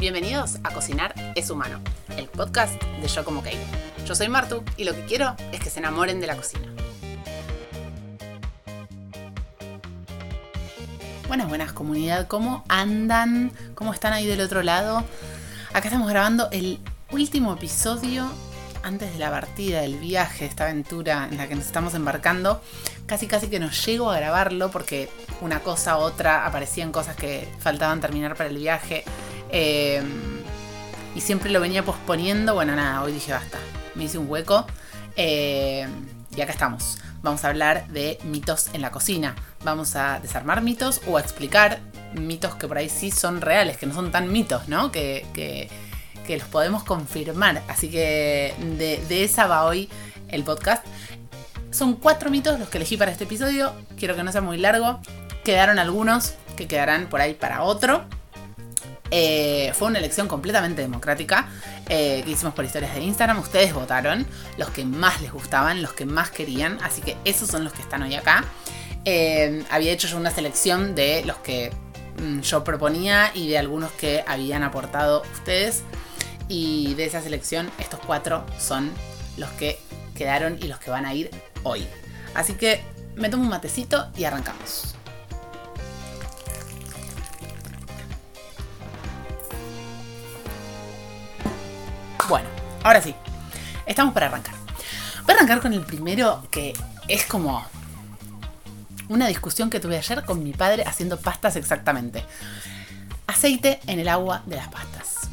Bienvenidos a Cocinar es Humano, el podcast de Yo Como Kate. Yo soy Martu y lo que quiero es que se enamoren de la cocina. Buenas, buenas comunidad, ¿cómo andan? ¿Cómo están ahí del otro lado? Acá estamos grabando el último episodio antes de la partida, del viaje, esta aventura en la que nos estamos embarcando. Casi casi que no llego a grabarlo porque una cosa u otra aparecían cosas que faltaban terminar para el viaje. Eh, y siempre lo venía posponiendo. Bueno, nada, hoy dije basta. Me hice un hueco. Eh, y acá estamos. Vamos a hablar de mitos en la cocina. Vamos a desarmar mitos o a explicar mitos que por ahí sí son reales, que no son tan mitos, ¿no? Que, que, los podemos confirmar. Así que de, de esa va hoy el podcast. Son cuatro mitos los que elegí para este episodio. Quiero que no sea muy largo. Quedaron algunos que quedarán por ahí para otro. Eh, fue una elección completamente democrática eh, que hicimos por historias de Instagram. Ustedes votaron los que más les gustaban, los que más querían. Así que esos son los que están hoy acá. Eh, había hecho yo una selección de los que mm, yo proponía y de algunos que habían aportado ustedes. Y de esa selección, estos cuatro son los que quedaron y los que van a ir hoy. Así que me tomo un matecito y arrancamos. Ahora sí, estamos para arrancar. Voy a arrancar con el primero que es como una discusión que tuve ayer con mi padre haciendo pastas exactamente. Aceite en el agua de las pastas.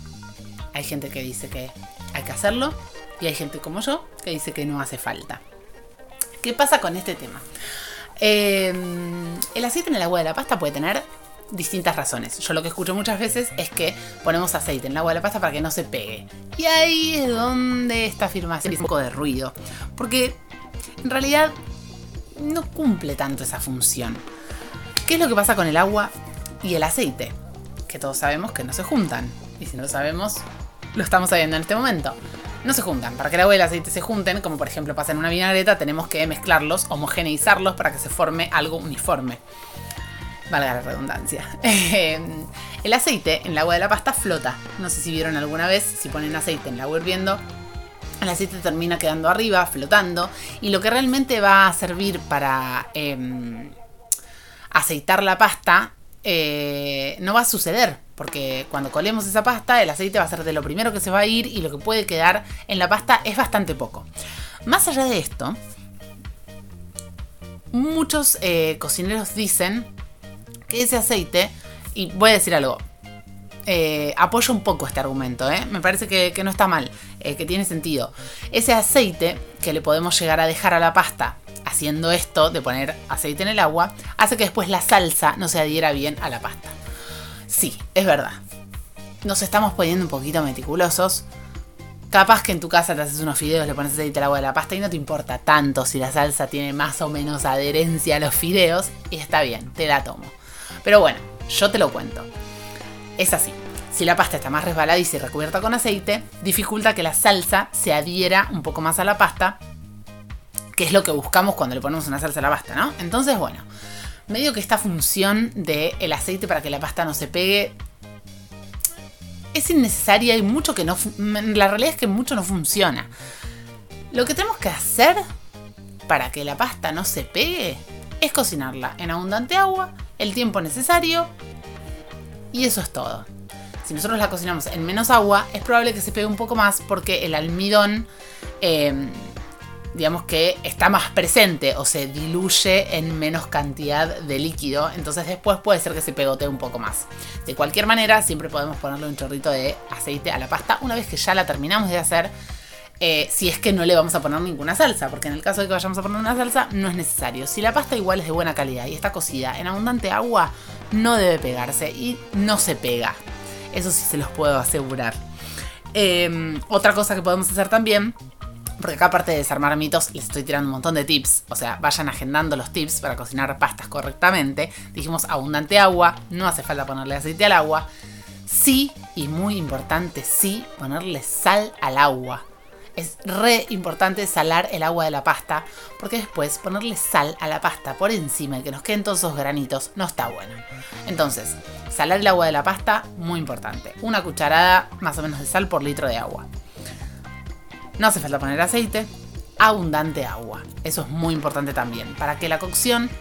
Hay gente que dice que hay que hacerlo y hay gente como yo que dice que no hace falta. ¿Qué pasa con este tema? Eh, el aceite en el agua de la pasta puede tener distintas razones. Yo lo que escucho muchas veces es que ponemos aceite en el agua de la pasta para que no se pegue. Y ahí es donde esta afirmación es un poco de ruido. Porque en realidad no cumple tanto esa función. ¿Qué es lo que pasa con el agua y el aceite? Que todos sabemos que no se juntan. Y si no lo sabemos, lo estamos sabiendo en este momento. No se juntan. Para que el agua y el aceite se junten, como por ejemplo pasa en una vinagreta, tenemos que mezclarlos, homogeneizarlos para que se forme algo uniforme valga la redundancia. el aceite en el agua de la pasta flota. No sé si vieron alguna vez, si ponen aceite en el agua hirviendo, el aceite termina quedando arriba, flotando. Y lo que realmente va a servir para em, aceitar la pasta eh, no va a suceder. Porque cuando colemos esa pasta, el aceite va a ser de lo primero que se va a ir y lo que puede quedar en la pasta es bastante poco. Más allá de esto, muchos eh, cocineros dicen que ese aceite, y voy a decir algo, eh, apoyo un poco este argumento, ¿eh? me parece que, no está mal, eh, que tiene sentido. Ese aceite que le podemos llegar a dejar a la pasta haciendo esto de poner aceite en el agua, hace que después la salsa no se adhiera bien a la pasta. Sí, es verdad. Nos estamos poniendo un poquito meticulosos. Capaz que en tu casa te haces unos fideos, le pones aceite al agua de la pasta y no te importa tanto si la salsa tiene más o menos adherencia a los fideos y está bien, te la tomo. Pero bueno, yo te lo cuento. Es así. Si la pasta está más resbaladiza y recubierta con aceite, dificulta que la salsa se adhiera un poco más a la pasta, que es lo que buscamos cuando le ponemos una salsa a la pasta, ¿no? Entonces, bueno, medio que esta función del aceite para que la pasta no se pegue es innecesaria y mucho que no... La realidad es que mucho no funciona. Lo que tenemos que hacer para que la pasta no se pegue es cocinarla en abundante agua, el tiempo necesario y eso es todo. Si nosotros la cocinamos en menos agua, es probable que se pegue un poco más porque el almidón, em, digamos que está más presente o se diluye en menos cantidad de líquido, entonces después puede ser que se pegotee un poco más. De cualquier manera, siempre podemos ponerle un chorrito de aceite a la pasta una vez que ya la terminamos de hacer eh, si es que no le vamos a poner ninguna salsa, porque en el caso de que vayamos a poner una salsa no es necesario. Si la pasta igual es de buena calidad y está cocida en abundante agua, no debe pegarse y no se pega. Eso sí se los puedo asegurar. Em, otra cosa que podemos hacer también, porque acá aparte de desarmar mitos, les estoy tirando un montón de tips. O sea, vayan agendando los tips para cocinar pastas correctamente. Dijimos abundante agua, no hace falta ponerle aceite al agua. Sí, y muy importante, sí, ponerle sal al agua es re importante salar el agua de la pasta, porque después ponerle sal a la pasta por encima y que nos queden todos esos granitos no está bueno. Entonces, salar el agua de la pasta, muy importante. Una cucharada más o menos de sal por litro de agua. No hace falta poner aceite, abundante agua. Eso es muy importante también, para que la cocción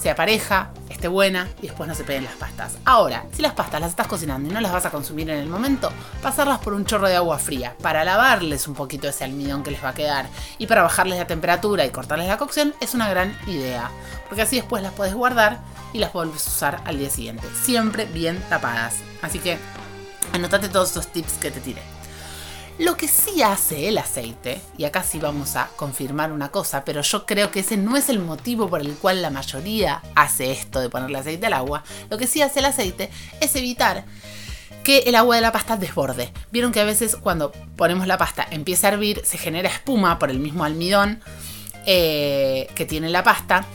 sea pareja, esté buena y después no se peguen las pastas. Ahora, si las pastas las estás cocinando y no las vas a consumir en el momento, pasarlas por un chorro de agua fría para lavarles un poquito ese almidón que les va a quedar y para bajarles la temperatura y cortarles la cocción es una gran idea, porque así después las puedes guardar y las vuelves a usar al día siguiente, siempre bien tapadas. Así que anotate todos estos tips que te tiré. Lo que sí hace el aceite, y acá sí vamos a confirmar una cosa, pero yo creo que ese no es el motivo por el cual la mayoría hace esto de ponerle aceite al agua, lo que sí hace el aceite es evitar que el agua de la pasta desborde. Vieron que a veces cuando ponemos la pasta empieza a hervir, se genera espuma por el mismo almidón eh, que tiene la pasta,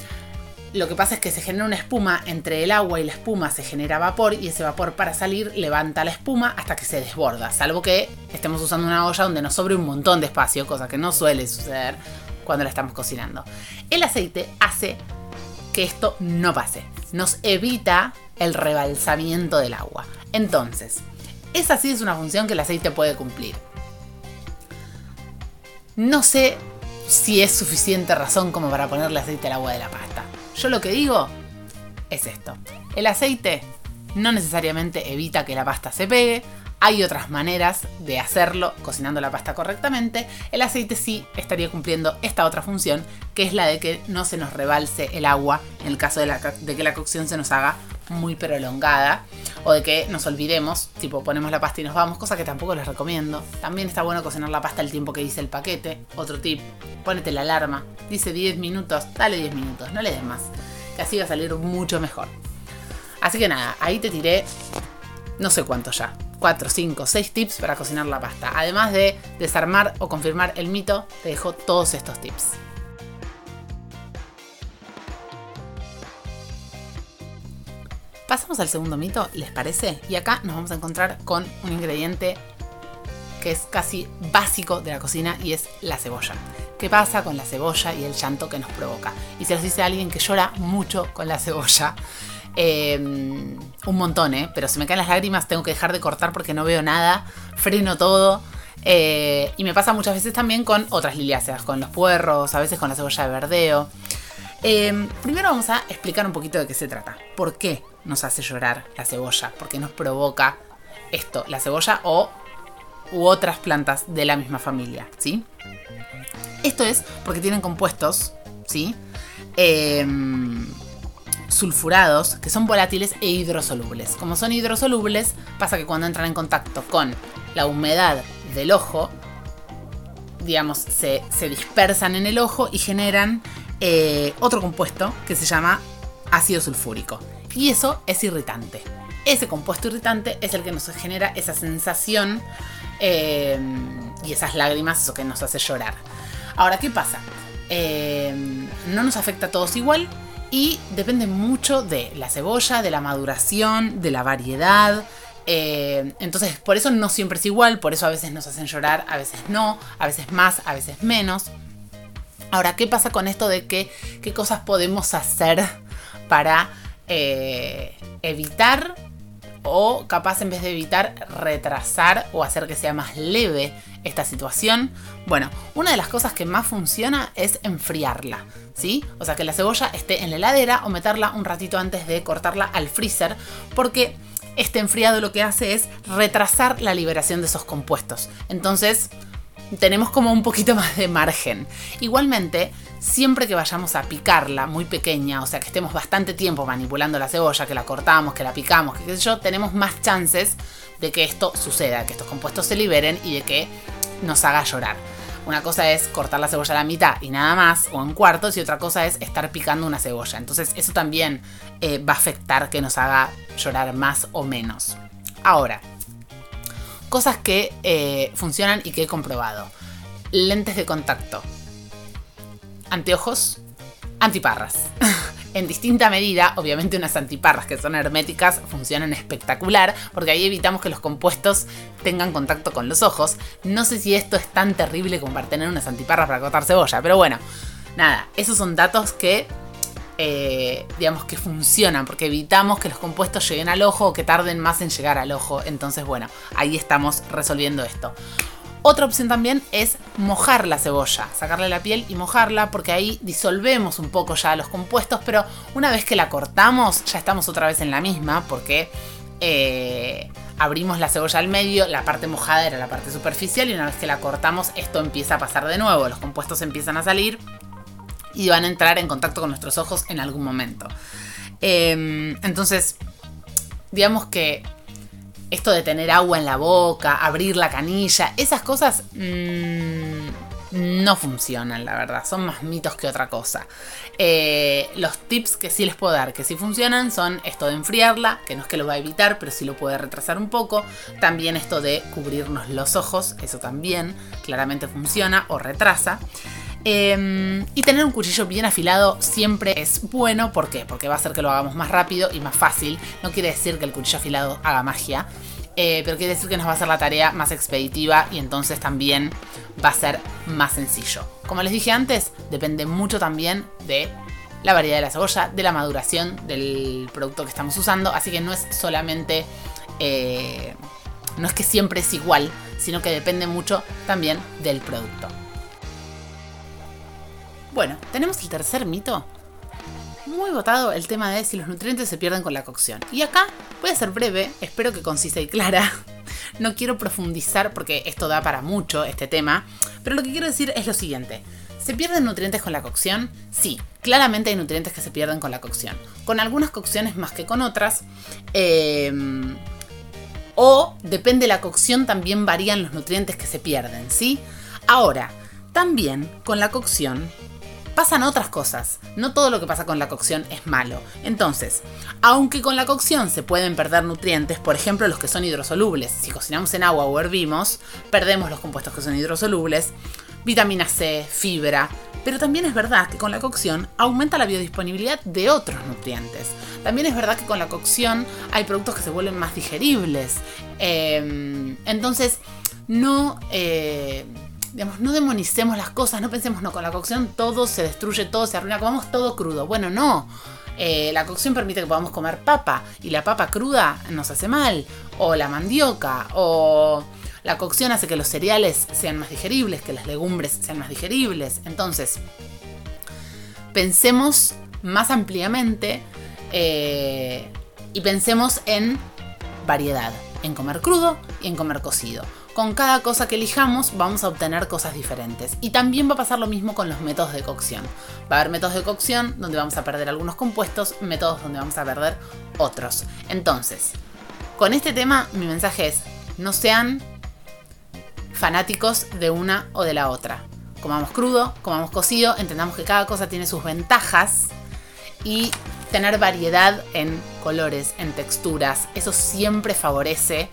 lo que pasa es que se genera una espuma entre el agua y la espuma, se genera vapor y ese vapor para salir levanta la espuma hasta que se desborda, salvo que estemos usando una olla donde nos sobre un montón de espacio, cosa que no suele suceder cuando la estamos cocinando. El aceite hace que esto no pase, nos evita el rebalsamiento del agua. Entonces, esa sí es una función que el aceite puede cumplir. No sé si es suficiente razón como para ponerle aceite al agua de la pasta. Yo lo que digo es esto. El aceite no necesariamente evita que la pasta se pegue. Hay otras maneras de hacerlo cocinando la pasta correctamente. El aceite sí estaría cumpliendo esta otra función, que es la de que no se nos rebalse el agua en el caso de, que la cocción se nos haga muy prolongada o de que nos olvidemos, tipo ponemos la pasta y nos vamos, cosa que tampoco les recomiendo. También está bueno cocinar la pasta el tiempo que dice el paquete. Otro tip, ponete la alarma, dice 10 minutos, dale 10 minutos, no le des más, que así va a salir mucho mejor. Así que nada, ahí te tiré no sé cuánto ya, 4, 5, 6 tips para cocinar la pasta. Además de desarmar o confirmar el mito, te dejo todos estos tips. Pasamos al segundo mito, ¿les parece? Y acá nos vamos a encontrar con un ingrediente que es casi básico de la cocina y es la cebolla. ¿Qué pasa con la cebolla y el llanto que nos provoca? Y se los dice alguien que llora mucho con la cebolla. Em, un montón, ¿eh? Pero se me caen las lágrimas, tengo que dejar de cortar porque no veo nada, freno todo. Eh, y me pasa muchas veces también con otras liliáceas, con los puerros, a veces con la cebolla de verdeo. Em, primero vamos a explicar un poquito de qué se trata. ¿Por qué nos hace llorar la cebolla? ¿Por qué nos provoca esto, la cebolla o u otras plantas de la misma familia? ¿Sí? Esto es porque tienen compuestos, ¿sí? Em, sulfurados que son volátiles e hidrosolubles. Como son hidrosolubles, pasa que cuando entran en contacto con la humedad del ojo, digamos, se, se dispersan en el ojo y generan eh, otro compuesto que se llama ácido sulfúrico. Y eso es irritante. Ese compuesto irritante es el que nos genera esa sensación eh, y esas lágrimas, eso que nos hace llorar. Ahora, ¿qué pasa? Eh, no nos afecta a todos igual y depende mucho de la cebolla, de la maduración, de la variedad. entonces, por eso no siempre es igual, por eso a veces nos hacen llorar, a veces no, a veces más, a veces menos. Ahora, ¿qué pasa con esto de que, qué cosas podemos hacer para eh, evitar o capaz en vez de evitar retrasar o hacer que sea más leve esta situación? Bueno, una de las cosas que más funciona es enfriarla, ¿sí? O sea, que la cebolla esté en la heladera o meterla un ratito antes de cortarla al freezer, porque este enfriado lo que hace es retrasar la liberación de esos compuestos. Entonces, tenemos como un poquito más de margen. Igualmente, siempre que vayamos a picarla muy pequeña, o sea que estemos bastante tiempo manipulando la cebolla, que la cortamos, que la picamos, que qué sé yo, tenemos más chances de que esto suceda, que estos compuestos se liberen y de que nos haga llorar. Una cosa es cortar la cebolla a la mitad y nada más, o en cuartos, y otra cosa es estar picando una cebolla. Entonces eso también eh, va a afectar que nos haga llorar más o menos. Ahora, cosas que eh, funcionan y que he comprobado. Lentes de contacto. Anteojos. Antiparras. en distinta medida, obviamente unas antiparras que son herméticas funcionan espectacular, porque ahí evitamos que los compuestos tengan contacto con los ojos. No sé si esto es tan terrible como para tener unas antiparras para cortar cebolla, pero bueno, nada, esos son datos que eh, digamos que funcionan, porque evitamos que los compuestos lleguen al ojo o que tarden más en llegar al ojo. Entonces, bueno, ahí estamos resolviendo esto. Otra opción también es mojar la cebolla, sacarle la piel y mojarla, porque ahí disolvemos un poco ya los compuestos, pero una vez que la cortamos, ya estamos otra vez en la misma, porque eh, abrimos la cebolla al medio, la parte mojada era la parte superficial, y una vez que la cortamos, esto empieza a pasar de nuevo, los compuestos empiezan a salir y van a entrar en contacto con nuestros ojos en algún momento. Em, entonces, digamos que esto de tener agua en la boca, abrir la canilla, esas cosas mmm, no funcionan, la verdad. Son más mitos que otra cosa. Eh, los tips que sí les puedo dar, que sí funcionan, son esto de enfriarla, que no es que lo va a evitar, pero sí lo puede retrasar un poco. También esto de cubrirnos los ojos, eso también claramente funciona o retrasa. Em, y tener un cuchillo bien afilado siempre es bueno. ¿Por qué? Porque va a hacer que lo hagamos más rápido y más fácil. No quiere decir que el cuchillo afilado haga magia. Eh, pero quiere decir que nos va a hacer la tarea más expeditiva y entonces también va a ser más sencillo. Como les dije antes, depende mucho también de la variedad de la cebolla, de la maduración del producto que estamos usando. Así que no es solamente... Eh, no es que siempre es igual, sino que depende mucho también del producto. Bueno, tenemos el tercer mito. Muy votado el tema de si los nutrientes se pierden con la cocción. Y acá voy a ser breve, espero que concisa y clara. No quiero profundizar porque esto da para mucho este tema, pero lo que quiero decir es lo siguiente. ¿Se pierden nutrientes con la cocción? Sí, claramente hay nutrientes que se pierden con la cocción. Con algunas cocciones más que con otras. Em, o depende de la cocción también varían los nutrientes que se pierden, ¿sí? Ahora, también con la cocción pasan otras cosas. No todo lo que pasa con la cocción es malo. Entonces, aunque con la cocción se pueden perder nutrientes, por ejemplo los que son hidrosolubles, si cocinamos en agua o hervimos, perdemos los compuestos que son hidrosolubles, vitamina C, fibra, pero también es verdad que con la cocción aumenta la biodisponibilidad de otros nutrientes. También es verdad que con la cocción hay productos que se vuelven más digeribles. Em, entonces, no... Eh, digamos, no demonicemos las cosas, no pensemos, no, con la cocción todo se destruye, todo se arruina, comamos todo crudo. Bueno, no. Eh, la cocción permite que podamos comer papa y la papa cruda nos hace mal, o la mandioca, o la cocción hace que los cereales sean más digeribles, que las legumbres sean más digeribles. Entonces, pensemos más ampliamente eh, y pensemos en variedad, en comer crudo y en comer cocido con cada cosa que elijamos vamos a obtener cosas diferentes. Y también va a pasar lo mismo con los métodos de cocción. Va a haber métodos de cocción donde vamos a perder algunos compuestos, métodos donde vamos a perder otros. Entonces, con este tema mi mensaje es, no sean fanáticos de una o de la otra. Comamos crudo, comamos cocido, entendamos que cada cosa tiene sus ventajas y tener variedad en colores, en texturas, eso siempre favorece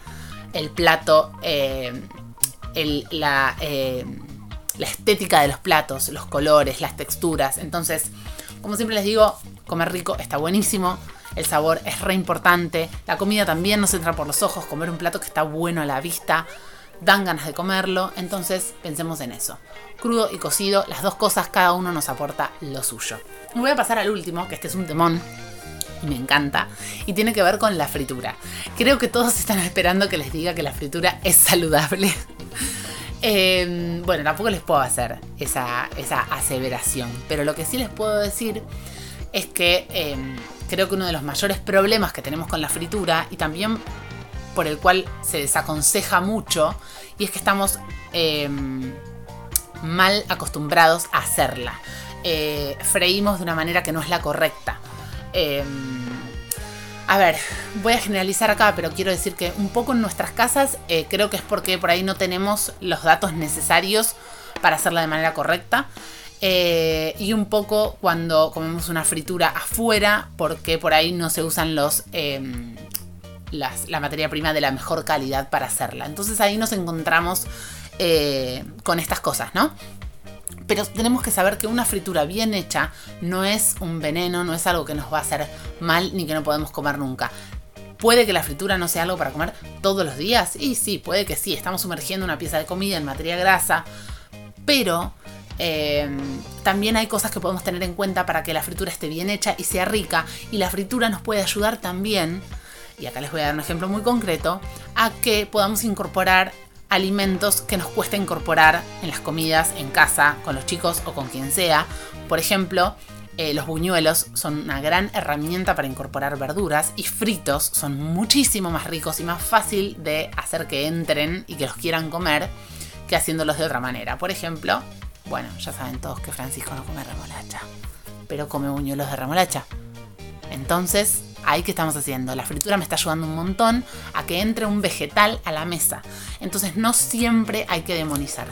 el plato, eh, la, eh, la estética de los platos, los colores, las texturas. Entonces, como siempre les digo, comer rico está buenísimo. El sabor es re importante. La comida también nos entra por los ojos. Comer un plato que está bueno a la vista. Dan ganas de comerlo. Entonces pensemos en eso. Crudo y cocido, las dos cosas, cada uno nos aporta lo suyo. Me voy a pasar al último, que este es un temón y me encanta, y tiene que ver con la fritura. Creo que todos están esperando que les diga que la fritura es saludable. Em, bueno, tampoco les puedo hacer esa, esa, aseveración, pero lo que sí les puedo decir es que em, creo que uno de los mayores problemas que tenemos con la fritura y también por el cual se desaconseja mucho, y es que estamos em, mal acostumbrados a hacerla. Eh, freímos de una manera que no es la correcta. Em, a ver, voy a generalizar acá, pero quiero decir que un poco en nuestras casas eh, creo que es porque por ahí no tenemos los datos necesarios para hacerla de manera correcta. Eh, y un poco cuando comemos una fritura afuera, porque por ahí no se usan los, em, la materia prima de la mejor calidad para hacerla. Entonces ahí nos encontramos eh, con estas cosas, ¿no? Pero tenemos que saber que una fritura bien hecha no es un veneno, no es algo que nos va a hacer mal ni que no podemos comer nunca. ¿Puede que la fritura no sea algo para comer todos los días? Y sí, puede que sí. Estamos sumergiendo una pieza de comida en materia grasa. Pero em, también hay cosas que podemos tener en cuenta para que la fritura esté bien hecha y sea rica. Y la fritura nos puede ayudar también, y acá les voy a dar un ejemplo muy concreto, a que podamos incorporar alimentos que nos cuesta incorporar en las comidas, en casa, con los chicos o con quien sea. Por ejemplo, eh, los buñuelos son una gran herramienta para incorporar verduras y fritos son muchísimo más ricos y más fácil de hacer que entren y que los quieran comer que haciéndolos de otra manera. Por ejemplo, bueno, ya saben todos que Francisco no come remolacha, pero come buñuelos de remolacha. Entonces, ahí que estamos haciendo. La fritura me está ayudando un montón a que entre un vegetal a la mesa. Entonces no siempre hay que demonizar.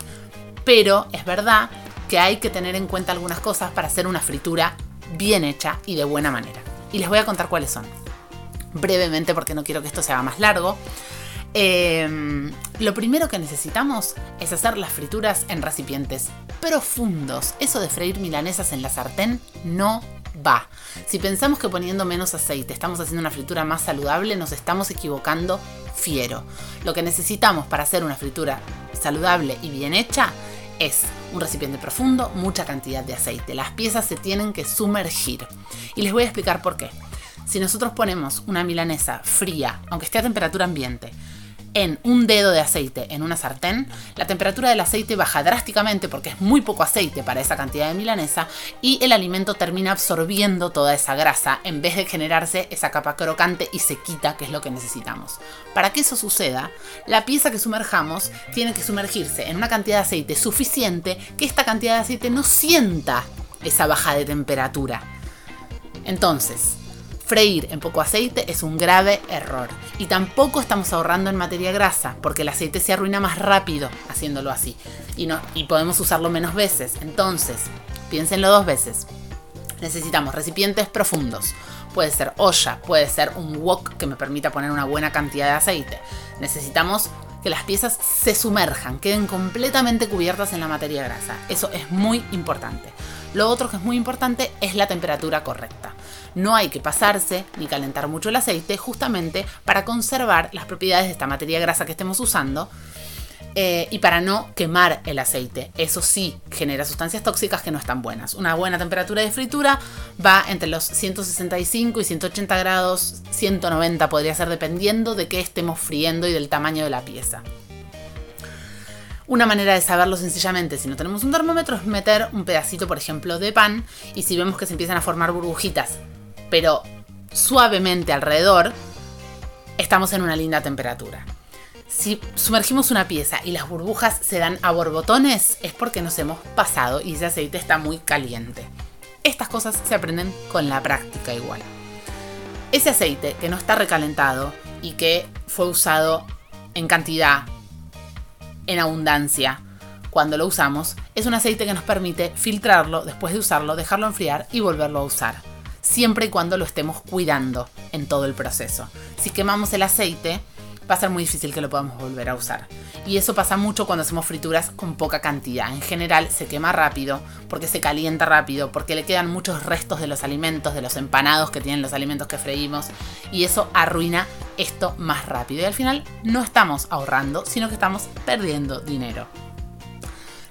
Pero es verdad que hay que tener en cuenta algunas cosas para hacer una fritura bien hecha y de buena manera. Y les voy a contar cuáles son. Brevemente porque no quiero que esto se haga más largo. Em, lo primero que necesitamos es hacer las frituras en recipientes profundos. Eso de freír milanesas en la sartén no va. Si pensamos que poniendo menos aceite estamos haciendo una fritura más saludable, nos estamos equivocando fiero. Lo que necesitamos para hacer una fritura saludable y bien hecha es un recipiente profundo, mucha cantidad de aceite. Las piezas se tienen que sumergir. Y les voy a explicar por qué. Si nosotros ponemos una milanesa fría, aunque esté a temperatura ambiente, en un dedo de aceite en una sartén, la temperatura del aceite baja drásticamente porque es muy poco aceite para esa cantidad de milanesa y el alimento termina absorbiendo toda esa grasa en vez de generarse esa capa crocante y sequita que es lo que necesitamos. Para que eso suceda, la pieza que sumerjamos tiene que sumergirse en una cantidad de aceite suficiente que esta cantidad de aceite no sienta esa baja de temperatura. Entonces, Freír en poco aceite es un grave error. Y tampoco estamos ahorrando en materia grasa, porque el aceite se arruina más rápido haciéndolo así. Y, no, y podemos usarlo menos veces. Entonces, piénsenlo dos veces. Necesitamos recipientes profundos. Puede ser olla, puede ser un wok que me permita poner una buena cantidad de aceite. Necesitamos que las piezas se sumerjan, queden completamente cubiertas en la materia grasa. Eso es muy importante. Lo otro que es muy importante es la temperatura correcta. No hay que pasarse ni calentar mucho el aceite justamente para conservar las propiedades de esta materia grasa que estemos usando eh, y para no quemar el aceite. Eso sí genera sustancias tóxicas que no están buenas. Una buena temperatura de fritura va entre los 165 y 180 grados, 190 podría ser dependiendo de qué estemos friendo y del tamaño de la pieza. Una manera de saberlo sencillamente, si no tenemos un termómetro, es meter un pedacito, por ejemplo, de pan y si vemos que se empiezan a formar burbujitas, pero suavemente alrededor, estamos en una linda temperatura. Si sumergimos una pieza y las burbujas se dan a borbotones, es porque nos hemos pasado y ese aceite está muy caliente. Estas cosas se aprenden con la práctica igual. Ese aceite que no está recalentado y que fue usado en cantidad en abundancia cuando lo usamos, es un aceite que nos permite filtrarlo después de usarlo, dejarlo enfriar y volverlo a usar. Siempre y cuando lo estemos cuidando en todo el proceso. Si quemamos el aceite, va a ser muy difícil que lo podamos volver a usar. Y eso pasa mucho cuando hacemos frituras con poca cantidad. En general se quema rápido, porque se calienta rápido, porque le quedan muchos restos de los alimentos, de los empanados que tienen los alimentos que freímos. Y eso arruina esto más rápido. Y al final no estamos ahorrando, sino que estamos perdiendo dinero.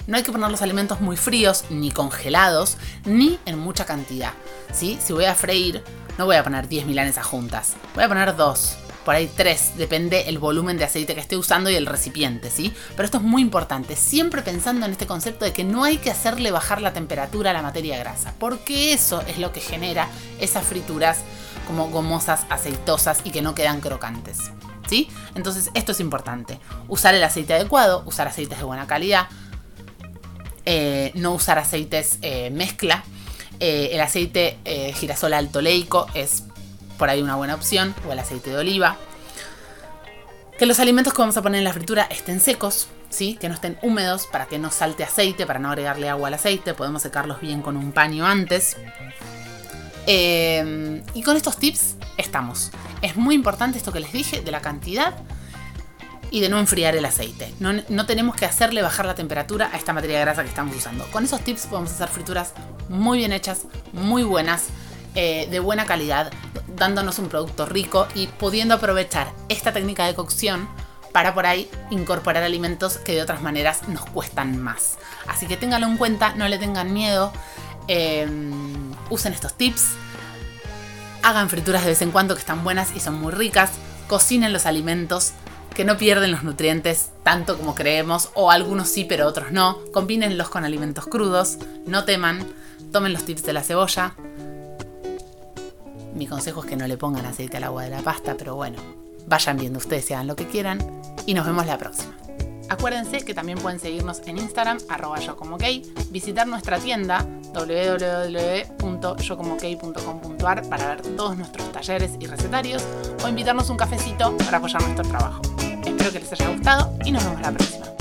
No hay que poner los alimentos muy fríos, ni congelados, ni en mucha cantidad. ¿sí? Si voy a freír, no voy a poner 10 milanesas juntas. Voy a poner 2 por ahí tres, depende el volumen de aceite que esté usando y el recipiente, ¿sí? Pero esto es muy importante, siempre pensando en este concepto de que no hay que hacerle bajar la temperatura a la materia grasa, porque eso es lo que genera esas frituras como gomosas, aceitosas y que no quedan crocantes. ¿Sí? Entonces esto es importante. Usar el aceite adecuado, usar aceites de buena calidad, eh, no usar aceites eh, mezcla. Eh, el aceite girasol alto leico es por ahí una buena opción, o el aceite de oliva. Que los alimentos que vamos a poner en la fritura estén secos, ¿sí? que no estén húmedos para que no salte aceite, para no agregarle agua al aceite. Podemos secarlos bien con un paño antes. Y con estos tips estamos. Es muy importante esto que les dije de la cantidad. Y de no enfriar el aceite. No, no, tenemos que hacerle bajar la temperatura a esta materia grasa que estamos usando. Con esos tips podemos hacer frituras muy bien hechas, muy buenas, eh, de buena calidad, dándonos un producto rico y pudiendo aprovechar esta técnica de cocción para por ahí incorporar alimentos que de otras maneras nos cuestan más. Así que ténganlo en cuenta, no le tengan miedo, em, usen estos tips, hagan frituras de vez en cuando que están buenas y son muy ricas, cocinen los alimentos que no pierden los nutrientes tanto como creemos, o algunos sí pero otros no, combínenlos con alimentos crudos, no teman, tomen los tips de la cebolla. Mi consejo es que no le pongan aceite al agua de la pasta, pero bueno, Vayan viendo ustedes y hagan lo que quieran y nos vemos la próxima. Acuérdense que también pueden seguirnos en Instagram, arroba visitar nuestra tienda www.yocomokey.com.ar para ver todos nuestros talleres y recetarios o invitarnos un cafecito para apoyar nuestro trabajo. Espero que les haya gustado y nos vemos la próxima.